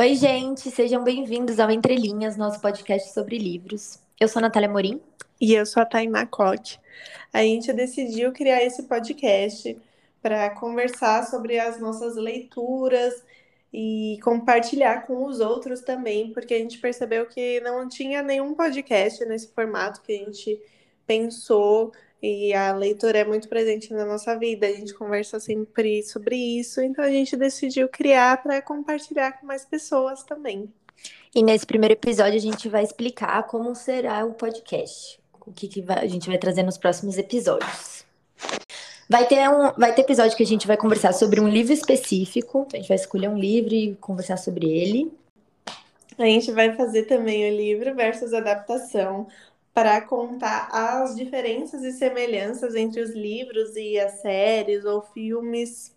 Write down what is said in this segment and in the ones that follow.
Oi, gente, sejam bem-vindos ao Entre Linhas, nosso podcast sobre livros. Eu sou a Natália Morim. E eu sou a Tainá Coque. A gente decidiu criar esse podcast para conversar sobre as nossas leituras e compartilhar com os outros também, porque a gente percebeu que não tinha nenhum podcast nesse formato que a gente pensou e a leitura é muito presente na nossa vida, a gente conversa sempre sobre isso, então a gente decidiu criar para compartilhar com mais pessoas também. E nesse primeiro episódio a gente vai explicar como será o podcast, o que, que vai, a gente vai trazer nos próximos episódios. Vai ter, um, vai ter episódio que a gente vai conversar sobre um livro específico, então a gente vai escolher um livro e conversar sobre ele. A gente vai fazer também o livro versus adaptação, para contar as diferenças e semelhanças entre os livros e as séries ou filmes.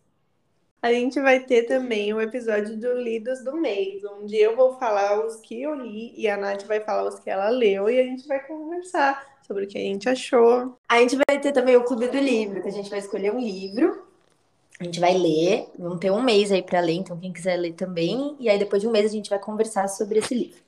A gente vai ter também o episódio do Lidos do Mês, onde eu vou falar os que eu li e a Nath vai falar os que ela leu e a gente vai conversar sobre o que a gente achou. A gente vai ter também o Clube do Livro, que a gente vai escolher um livro, a gente vai ler, vamos ter um mês aí para ler, então quem quiser ler também, e aí depois de um mês a gente vai conversar sobre esse livro.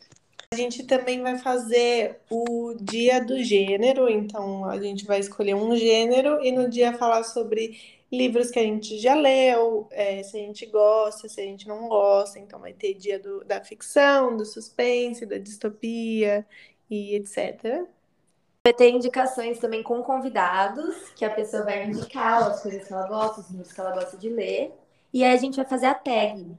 A gente também vai fazer o dia do gênero, então a gente vai escolher um gênero e no dia falar sobre livros que a gente já leu, é, se a gente gosta, se a gente não gosta. Então vai ter dia do, da ficção, do suspense, da distopia e etc. Vai ter indicações também com convidados, que a pessoa vai indicar as coisas que ela gosta, os livros que ela gosta de ler. E aí a gente vai fazer a tag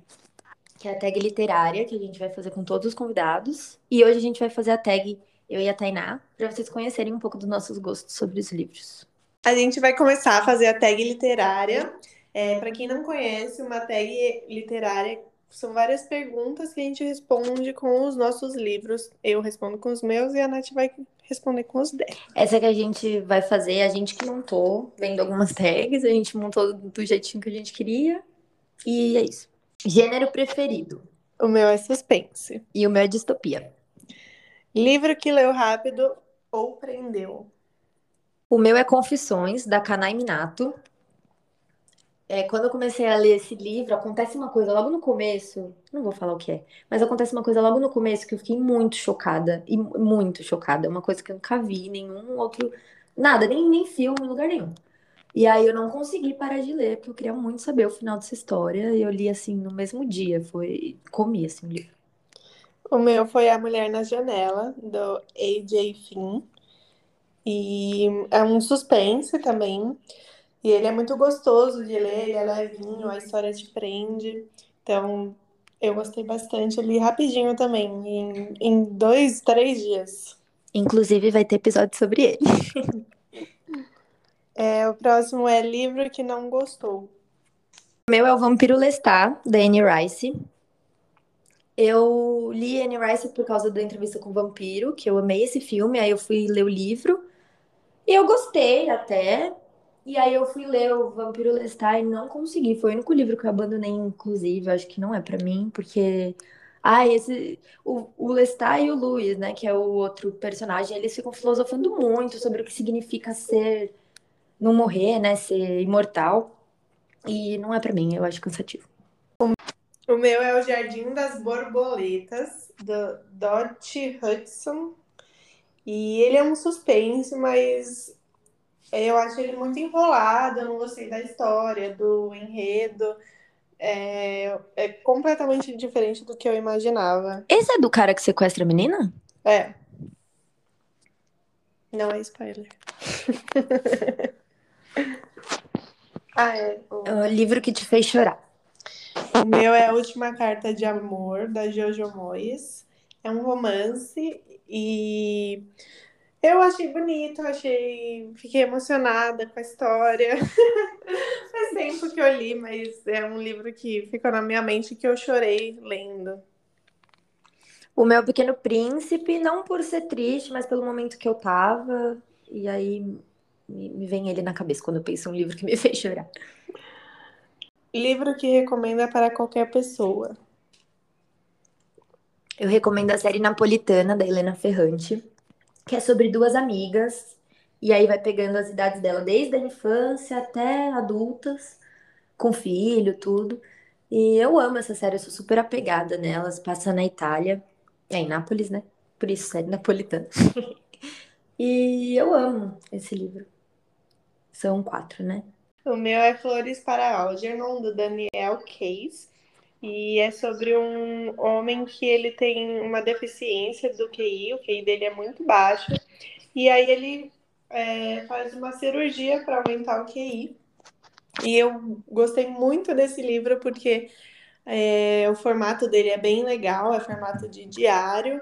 que é a tag literária, que a gente vai fazer com todos os convidados. E hoje a gente vai fazer a tag eu e a Tainá, para vocês conhecerem um pouco dos nossos gostos sobre os livros. A gente vai começar a fazer a tag literária. É, para quem não conhece, uma tag literária são várias perguntas que a gente responde com os nossos livros. Eu respondo com os meus e a Nath vai responder com os dela. Essa que a gente vai fazer, a gente que montou, vendo algumas tags, a gente montou do jeitinho que a gente queria. E é isso. Gênero preferido. O meu é suspense. E o meu é distopia. Livro que leu rápido ou prendeu. O meu é Confissões, da Kanai Minato. É, quando eu comecei a ler esse livro, acontece uma coisa logo no começo, não vou falar o que é, mas acontece uma coisa logo no começo que eu fiquei muito chocada, e muito chocada, uma coisa que eu nunca vi, nenhum outro, nada, nem, nem filme, em lugar nenhum. E aí eu não consegui parar de ler, porque eu queria muito saber o final dessa história. E eu li assim no mesmo dia, foi comi assim o livro. O meu foi A Mulher na Janela, do A.J. Finn. E é um suspense também. E ele é muito gostoso de ler, ele é levinho, a história te prende. Então, eu gostei bastante. Eu li rapidinho também, em, em dois, três dias. Inclusive, vai ter episódio sobre ele. É, o próximo é livro que não gostou. O meu é o Vampiro Lestat, da Anne Rice. Eu li Anne Rice por causa da entrevista com o Vampiro, que eu amei esse filme, aí eu fui ler o livro. E eu gostei até. E aí eu fui ler o Vampiro Lestat e não consegui. Foi o único livro que eu abandonei, inclusive. Acho que não é para mim, porque ah, esse o, o Lestat e o Louis, né, que é o outro personagem, eles ficam filosofando muito sobre o que significa ser não morrer, né? Ser imortal. E não é para mim, eu acho cansativo. O meu é o Jardim das Borboletas, do Dot Hudson. E ele é um suspense, mas eu acho ele muito enrolado, eu não gostei da história, do enredo. É, é completamente diferente do que eu imaginava. Esse é do cara que sequestra a menina? É. Não é spoiler. ah, é. O... é o livro que te fez chorar. O meu é a última carta de amor da Jojo Moyes. É um romance e eu achei bonito, achei, fiquei emocionada com a história. Faz tempo que eu li, mas é um livro que ficou na minha mente que eu chorei lendo. O meu Pequeno Príncipe, não por ser triste, mas pelo momento que eu tava. E aí me, me vem ele na cabeça quando eu penso em um livro que me fez chorar. Livro que recomenda para qualquer pessoa. Eu recomendo a série Napolitana, da Helena Ferrante, que é sobre duas amigas. E aí vai pegando as idades dela desde a infância até adultas, com filho, tudo. E eu amo essa série, eu sou super apegada nelas. Passa na Itália, é em Nápoles, né? Por isso, série napolitana. e eu amo esse livro. São quatro, né? O meu é Flores para Algernon, do Daniel Case. E é sobre um homem que ele tem uma deficiência do QI, o QI dele é muito baixo. E aí ele é, faz uma cirurgia para aumentar o QI. E eu gostei muito desse livro porque é, o formato dele é bem legal, é formato de diário.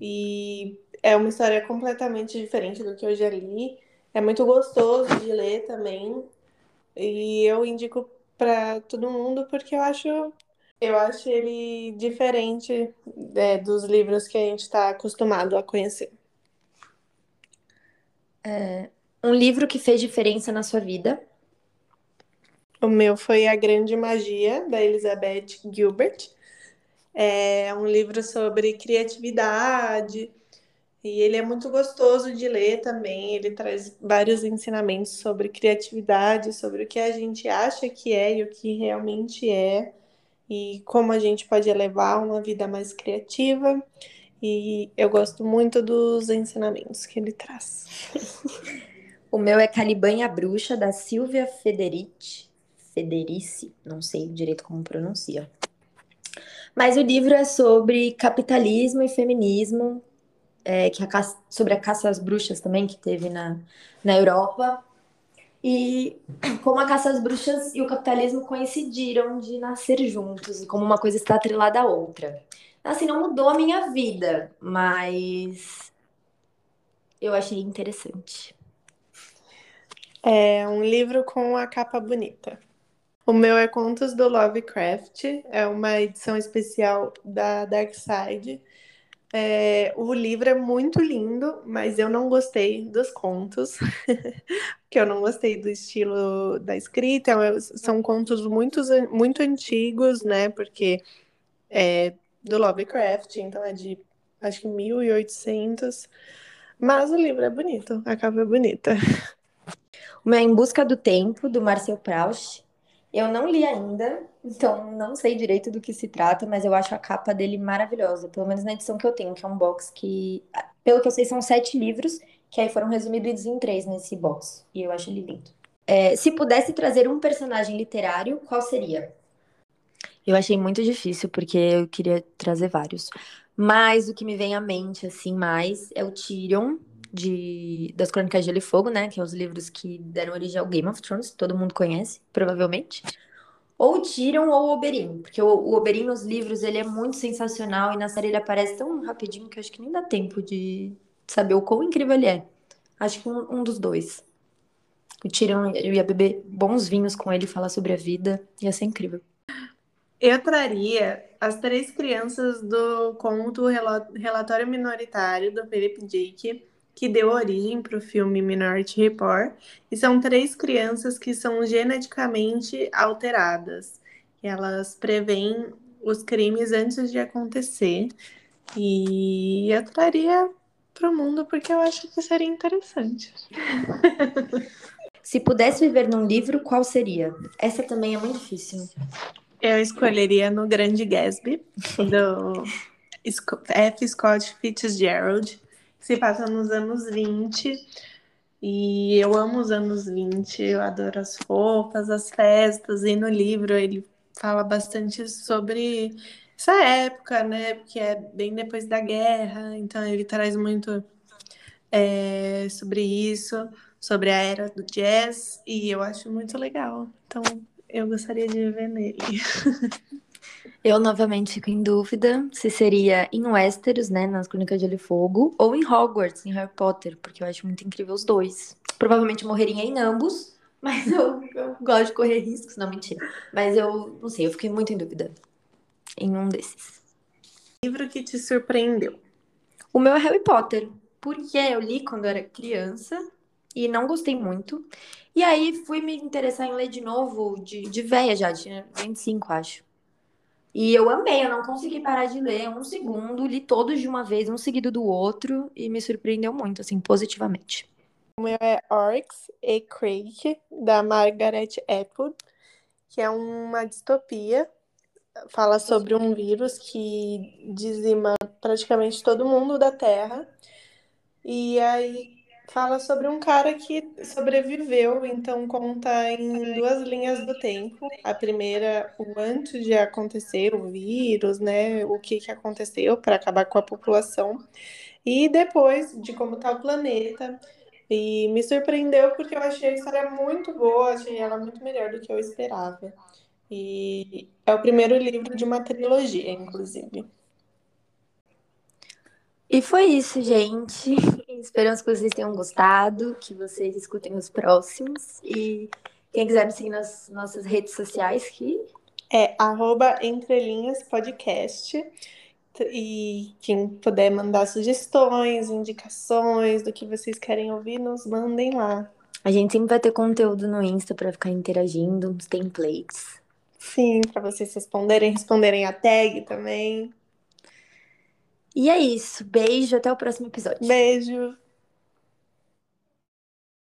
E é uma história completamente diferente do que eu já li. É muito gostoso de ler também. E eu indico para todo mundo porque eu acho eu acho ele diferente é, dos livros que a gente está acostumado a conhecer. É, um livro que fez diferença na sua vida. O meu foi A Grande Magia, da Elizabeth Gilbert. É um livro sobre criatividade e ele é muito gostoso de ler também. Ele traz vários ensinamentos sobre criatividade, sobre o que a gente acha que é e o que realmente é e como a gente pode elevar uma vida mais criativa. E eu gosto muito dos ensinamentos que ele traz. o meu é Caliban e a Bruxa, da Silvia Federici. Federici, não sei direito como pronuncia. Mas o livro é sobre capitalismo e feminismo, é, que a caça, sobre a caça às bruxas também, que teve na, na Europa. E como a caça às bruxas e o capitalismo coincidiram de nascer juntos, e como uma coisa está atrelada à outra. Assim, não mudou a minha vida, mas eu achei interessante. É um livro com a capa bonita. O meu é Contos do Lovecraft, é uma edição especial da Dark Side. É, o livro é muito lindo, mas eu não gostei dos contos, porque eu não gostei do estilo da escrita. É são contos muito, muito antigos, né? Porque é do Lovecraft, então é de acho que 1800. Mas o livro é bonito, a capa é bonita. Meu é Em Busca do Tempo, do Marcel Proust. Eu não li ainda, então não sei direito do que se trata, mas eu acho a capa dele maravilhosa, pelo menos na edição que eu tenho, que é um box que, pelo que eu sei, são sete livros, que aí foram resumidos em três nesse box, e eu acho ele lindo. É, se pudesse trazer um personagem literário, qual seria? Eu achei muito difícil, porque eu queria trazer vários. Mas o que me vem à mente, assim, mais é o Tyrion, de, das Crônicas de Gelo e Fogo, né? Que é os livros que deram origem ao Game of Thrones, todo mundo conhece, provavelmente. Ou Tyrion ou Oberyn, porque o, o Oberyn nos livros ele é muito sensacional e na série ele aparece tão rapidinho que acho que nem dá tempo de saber o quão incrível ele é. Acho que um, um dos dois. O Tyrion, eu ia beber bons vinhos com ele, falar sobre a vida, ia ser incrível. Eu traria as três crianças do conto Relatório Minoritário, do Philip Dick, que deu origem para o filme Minority Report, e são três crianças que são geneticamente alteradas. Elas preveem os crimes antes de acontecer. E eu traria para o mundo porque eu acho que seria interessante. Se pudesse viver num livro, qual seria? Essa também é muito difícil. Eu escolheria No Grande Gatsby, do F. Scott Fitzgerald, se passa nos anos 20. E eu amo os anos 20, eu adoro as roupas, as festas, e no livro ele fala bastante sobre essa época, né? Porque é bem depois da guerra, então ele traz muito é, sobre isso, sobre a era do jazz, e eu acho muito legal. Então eu gostaria de viver nele. Eu novamente fico em dúvida se seria em Westeros, né, nas Crônicas de Gelo e Fogo, ou em Hogwarts, em Harry Potter, porque eu acho muito incrível os dois. Provavelmente morreria em ambos, mas eu, eu gosto de correr riscos, não mentira. Mas eu não sei, eu fiquei muito em dúvida em um desses. Livro que te surpreendeu? O meu é Harry Potter, porque eu li quando eu era criança e não gostei muito. E aí fui me interessar em ler de novo, de, de véia já, tinha 25, acho. E eu amei, eu não consegui parar de ler um segundo, li todos de uma vez, um seguido do outro, e me surpreendeu muito, assim, positivamente. O meu é Oryx e Crake, da Margaret Atwood, que é uma distopia fala sobre um vírus que dizima praticamente todo mundo da Terra. E aí fala sobre um cara que sobreviveu, então conta em duas linhas do tempo. A primeira, o antes de acontecer o vírus, né? O que, que aconteceu para acabar com a população. E depois de como está o planeta. E me surpreendeu porque eu achei a história muito boa, achei ela muito melhor do que eu esperava. E é o primeiro livro de uma trilogia, inclusive. E foi isso, gente. Esperamos que vocês tenham gostado, que vocês escutem os próximos. E quem quiser me seguir nas nossas redes sociais, que é arroba entrelinhas podcast. E quem puder mandar sugestões, indicações do que vocês querem ouvir, nos mandem lá. A gente sempre vai ter conteúdo no Insta para ficar interagindo, uns templates. Sim, para vocês responderem, responderem a tag também. E é isso. Beijo, até o próximo episódio. Beijo.